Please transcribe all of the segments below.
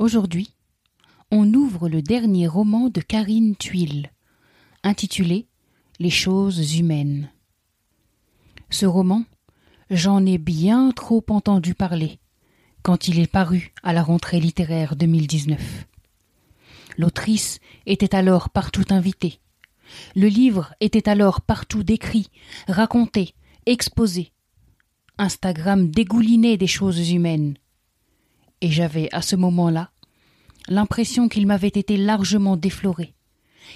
Aujourd'hui, on ouvre le dernier roman de Karine Tuile, intitulé Les choses humaines. Ce roman, j'en ai bien trop entendu parler quand il est paru à la rentrée littéraire 2019. L'autrice était alors partout invitée. Le livre était alors partout décrit, raconté, exposé. Instagram dégoulinait des choses humaines. Et j'avais à ce moment-là l'impression qu'il m'avait été largement défloré,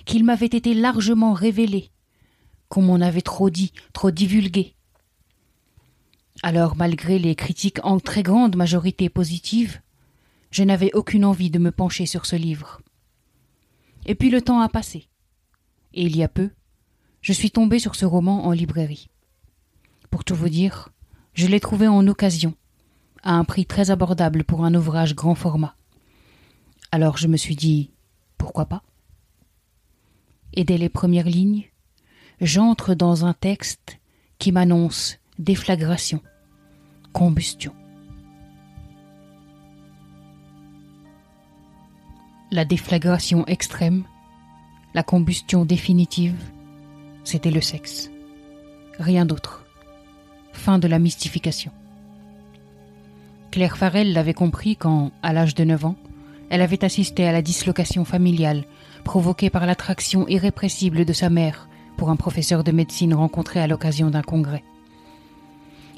qu'il m'avait été largement révélé, qu'on m'en avait trop dit, trop divulgué. Alors, malgré les critiques en très grande majorité positives, je n'avais aucune envie de me pencher sur ce livre. Et puis le temps a passé. Et il y a peu, je suis tombé sur ce roman en librairie. Pour tout vous dire, je l'ai trouvé en occasion, à un prix très abordable pour un ouvrage grand format. Alors je me suis dit pourquoi pas? Et dès les premières lignes, j'entre dans un texte qui m'annonce déflagration, combustion. La déflagration extrême, la combustion définitive, c'était le sexe. Rien d'autre. Fin de la mystification. Claire Farrell l'avait compris quand, à l'âge de 9 ans, elle avait assisté à la dislocation familiale provoquée par l'attraction irrépressible de sa mère pour un professeur de médecine rencontré à l'occasion d'un congrès.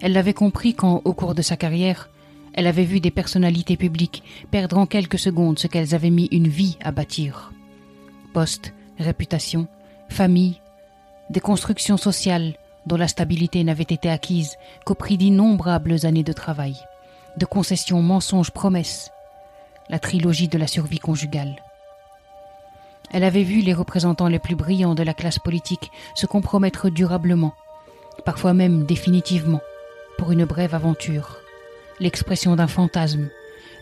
Elle l'avait compris quand, au cours de sa carrière, elle avait vu des personnalités publiques perdre en quelques secondes ce qu'elles avaient mis une vie à bâtir. Poste, réputation, famille, des constructions sociales dont la stabilité n'avait été acquise qu'au prix d'innombrables années de travail, de concessions mensonges promesses, la trilogie de la survie conjugale. Elle avait vu les représentants les plus brillants de la classe politique se compromettre durablement, parfois même définitivement, pour une brève aventure l'expression d'un fantasme,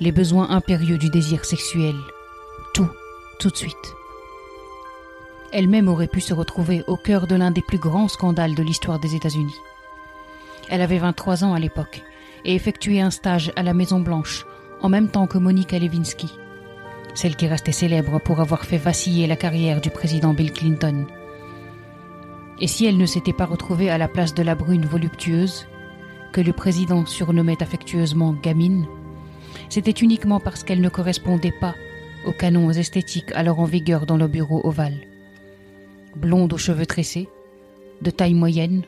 les besoins impérieux du désir sexuel. Tout, tout de suite. Elle-même aurait pu se retrouver au cœur de l'un des plus grands scandales de l'histoire des États-Unis. Elle avait 23 ans à l'époque et effectuait un stage à la Maison Blanche en même temps que Monica Lewinsky, celle qui restait célèbre pour avoir fait vaciller la carrière du président Bill Clinton. Et si elle ne s'était pas retrouvée à la place de la brune voluptueuse, que le président surnommait affectueusement gamine, c'était uniquement parce qu'elle ne correspondait pas aux canons esthétiques alors en vigueur dans le bureau ovale. Blonde aux cheveux tressés, de taille moyenne,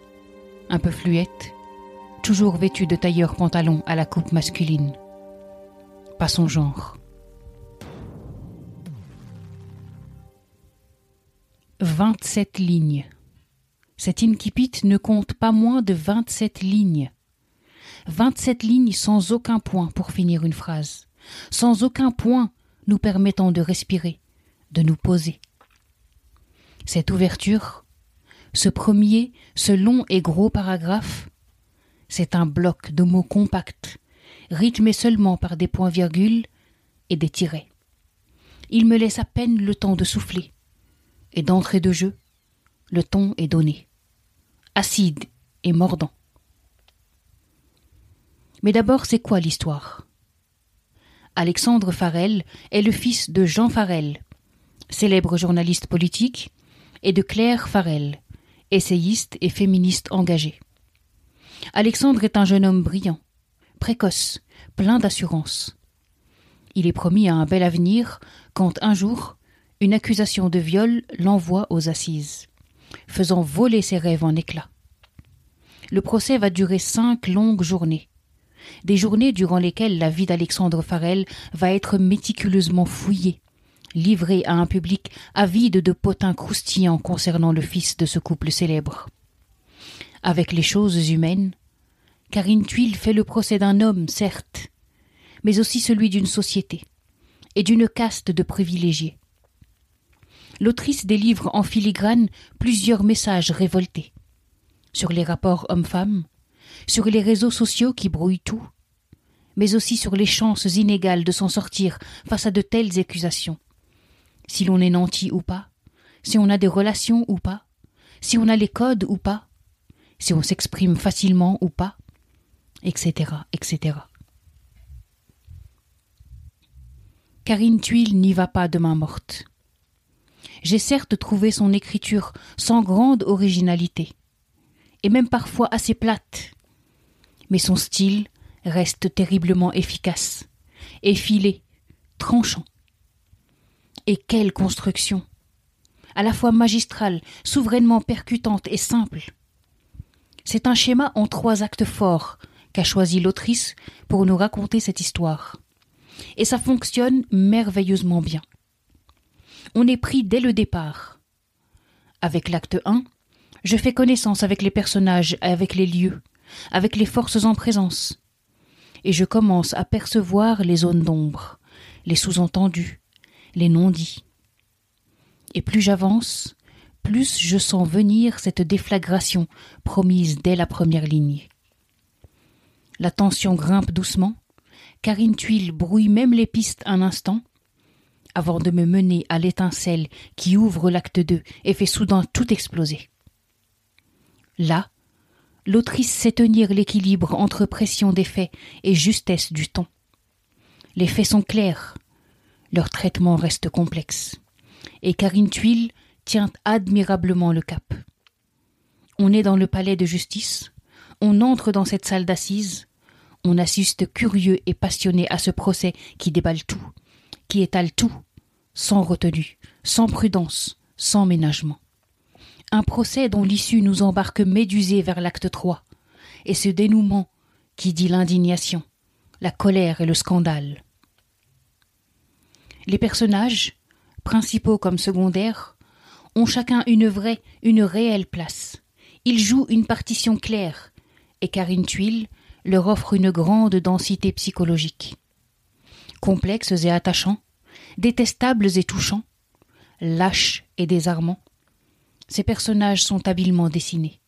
un peu fluette, toujours vêtue de tailleur pantalon à la coupe masculine. Pas son genre. 27 lignes. Cet incipit ne compte pas moins de 27 lignes. 27 lignes sans aucun point pour finir une phrase, sans aucun point nous permettant de respirer, de nous poser. Cette ouverture, ce premier, ce long et gros paragraphe, c'est un bloc de mots compacts, rythmé seulement par des points-virgules et des tirets. Il me laisse à peine le temps de souffler, et d'entrée de jeu, le ton est donné, acide et mordant. Mais d'abord, c'est quoi l'histoire? Alexandre Farel est le fils de Jean Farel, célèbre journaliste politique, et de Claire Farel, essayiste et féministe engagée. Alexandre est un jeune homme brillant, précoce, plein d'assurance. Il est promis à un bel avenir quand un jour, une accusation de viol l'envoie aux assises, faisant voler ses rêves en éclats. Le procès va durer cinq longues journées des journées durant lesquelles la vie d'Alexandre Farel va être méticuleusement fouillée, livrée à un public avide de potins croustillants concernant le fils de ce couple célèbre. Avec les choses humaines, Karine Tuile fait le procès d'un homme, certes, mais aussi celui d'une société et d'une caste de privilégiés. L'autrice délivre en filigrane plusieurs messages révoltés sur les rapports hommes-femmes, sur les réseaux sociaux qui brouillent tout, mais aussi sur les chances inégales de s'en sortir face à de telles accusations. Si l'on est nanti ou pas, si on a des relations ou pas, si on a les codes ou pas, si on s'exprime facilement ou pas, etc., etc. Karine Tuile n'y va pas de main morte. J'ai certes trouvé son écriture sans grande originalité, et même parfois assez plate, mais son style reste terriblement efficace, effilé, tranchant. Et quelle construction À la fois magistrale, souverainement percutante et simple. C'est un schéma en trois actes forts qu'a choisi l'autrice pour nous raconter cette histoire. Et ça fonctionne merveilleusement bien. On est pris dès le départ. Avec l'acte 1, je fais connaissance avec les personnages, avec les lieux, avec les forces en présence. Et je commence à percevoir les zones d'ombre, les sous-entendus, les non-dits. Et plus j'avance, plus je sens venir cette déflagration promise dès la première ligne. La tension grimpe doucement, car une tuile brouille même les pistes un instant, avant de me mener à l'étincelle qui ouvre l'acte 2 et fait soudain tout exploser. Là, l'autrice sait tenir l'équilibre entre pression des faits et justesse du ton. Les faits sont clairs, leur traitement reste complexe, et Karine Tuile tient admirablement le cap. On est dans le palais de justice, on entre dans cette salle d'assises, on assiste curieux et passionné à ce procès qui déballe tout, qui étale tout, sans retenue, sans prudence, sans ménagement. Un procès dont l'issue nous embarque médusés vers l'acte 3, et ce dénouement qui dit l'indignation, la colère et le scandale. Les personnages, principaux comme secondaires, ont chacun une vraie, une réelle place. Ils jouent une partition claire, et Karine Tuile leur offre une grande densité psychologique. Complexes et attachants, détestables et touchants, lâches et désarmants, ces personnages sont habilement dessinés.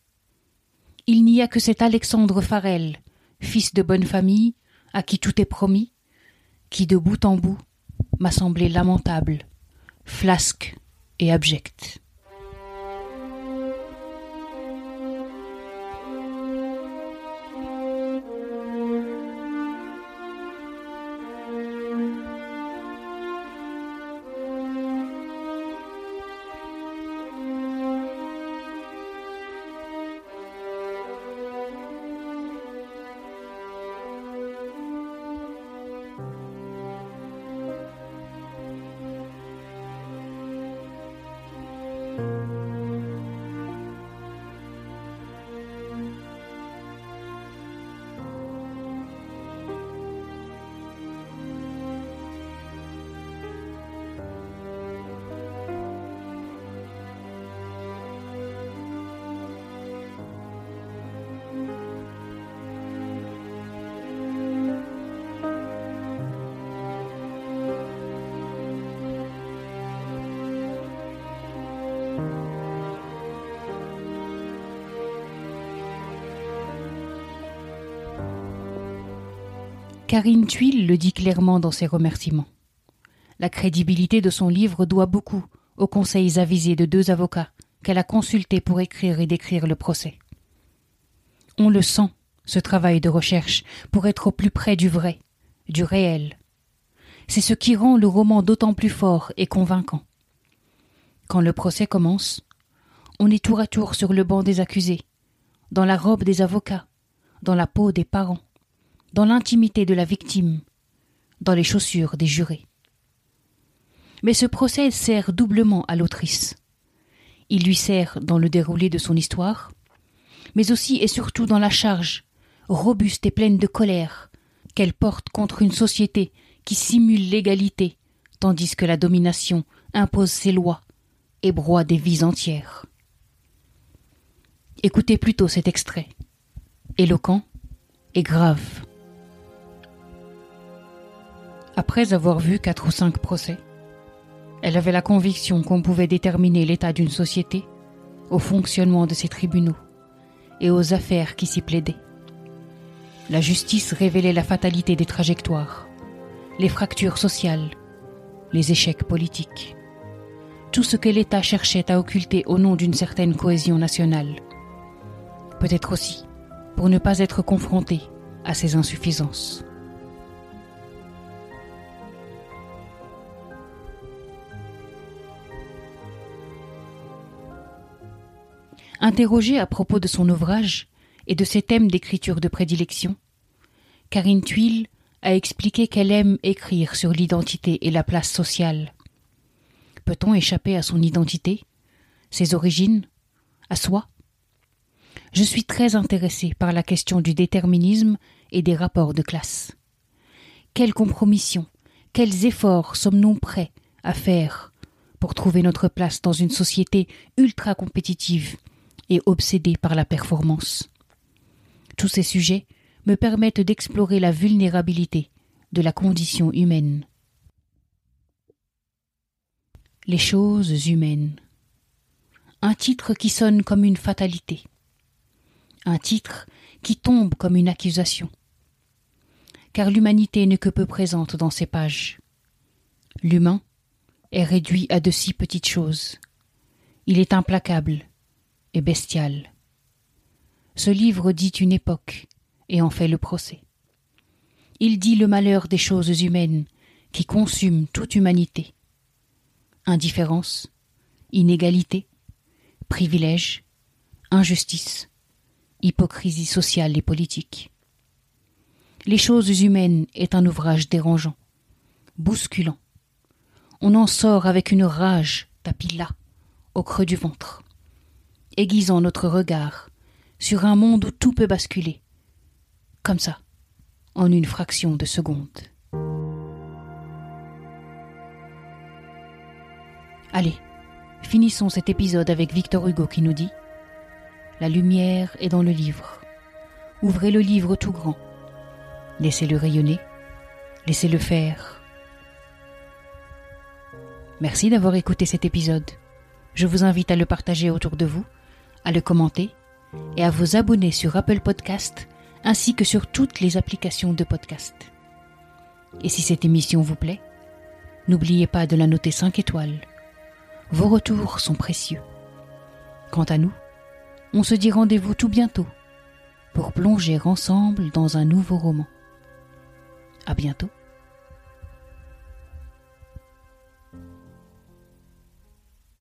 Il n'y a que cet Alexandre Farel, fils de bonne famille, à qui tout est promis, qui de bout en bout m'a semblé lamentable, flasque et abjecte. Karine Tuile le dit clairement dans ses remerciements. La crédibilité de son livre doit beaucoup aux conseils avisés de deux avocats qu'elle a consultés pour écrire et décrire le procès. On le sent, ce travail de recherche, pour être au plus près du vrai, du réel. C'est ce qui rend le roman d'autant plus fort et convaincant. Quand le procès commence, on est tour à tour sur le banc des accusés, dans la robe des avocats, dans la peau des parents dans l'intimité de la victime, dans les chaussures des jurés. Mais ce procès sert doublement à l'autrice. Il lui sert dans le déroulé de son histoire, mais aussi et surtout dans la charge, robuste et pleine de colère, qu'elle porte contre une société qui simule l'égalité, tandis que la domination impose ses lois et broie des vies entières. Écoutez plutôt cet extrait, éloquent et grave. Après avoir vu quatre ou cinq procès, elle avait la conviction qu'on pouvait déterminer l'état d'une société au fonctionnement de ses tribunaux et aux affaires qui s'y plaidaient. La justice révélait la fatalité des trajectoires, les fractures sociales, les échecs politiques, tout ce que l'État cherchait à occulter au nom d'une certaine cohésion nationale. Peut-être aussi pour ne pas être confronté à ses insuffisances. Interrogée à propos de son ouvrage et de ses thèmes d'écriture de prédilection, Karine Tuile a expliqué qu'elle aime écrire sur l'identité et la place sociale. Peut-on échapper à son identité, ses origines, à soi? Je suis très intéressée par la question du déterminisme et des rapports de classe. Quelle compromission, quels efforts sommes-nous prêts à faire pour trouver notre place dans une société ultra compétitive et obsédée par la performance. Tous ces sujets me permettent d'explorer la vulnérabilité de la condition humaine. Les choses humaines. Un titre qui sonne comme une fatalité. Un titre qui tombe comme une accusation. Car l'humanité n'est que peu présente dans ces pages. L'humain est réduit à de si petites choses. Il est implacable, et bestial. Ce livre dit une époque et en fait le procès. Il dit le malheur des choses humaines qui consument toute humanité. Indifférence, inégalité, privilège, injustice, hypocrisie sociale et politique. Les choses humaines est un ouvrage dérangeant, bousculant. On en sort avec une rage tapis au creux du ventre aiguisant notre regard sur un monde où tout peut basculer, comme ça, en une fraction de seconde. Allez, finissons cet épisode avec Victor Hugo qui nous dit La lumière est dans le livre. Ouvrez le livre tout grand. Laissez-le rayonner. Laissez-le faire. Merci d'avoir écouté cet épisode. Je vous invite à le partager autour de vous à le commenter et à vous abonner sur Apple Podcast ainsi que sur toutes les applications de podcast. Et si cette émission vous plaît, n'oubliez pas de la noter 5 étoiles. Vos retours sont précieux. Quant à nous, on se dit rendez-vous tout bientôt pour plonger ensemble dans un nouveau roman. À bientôt.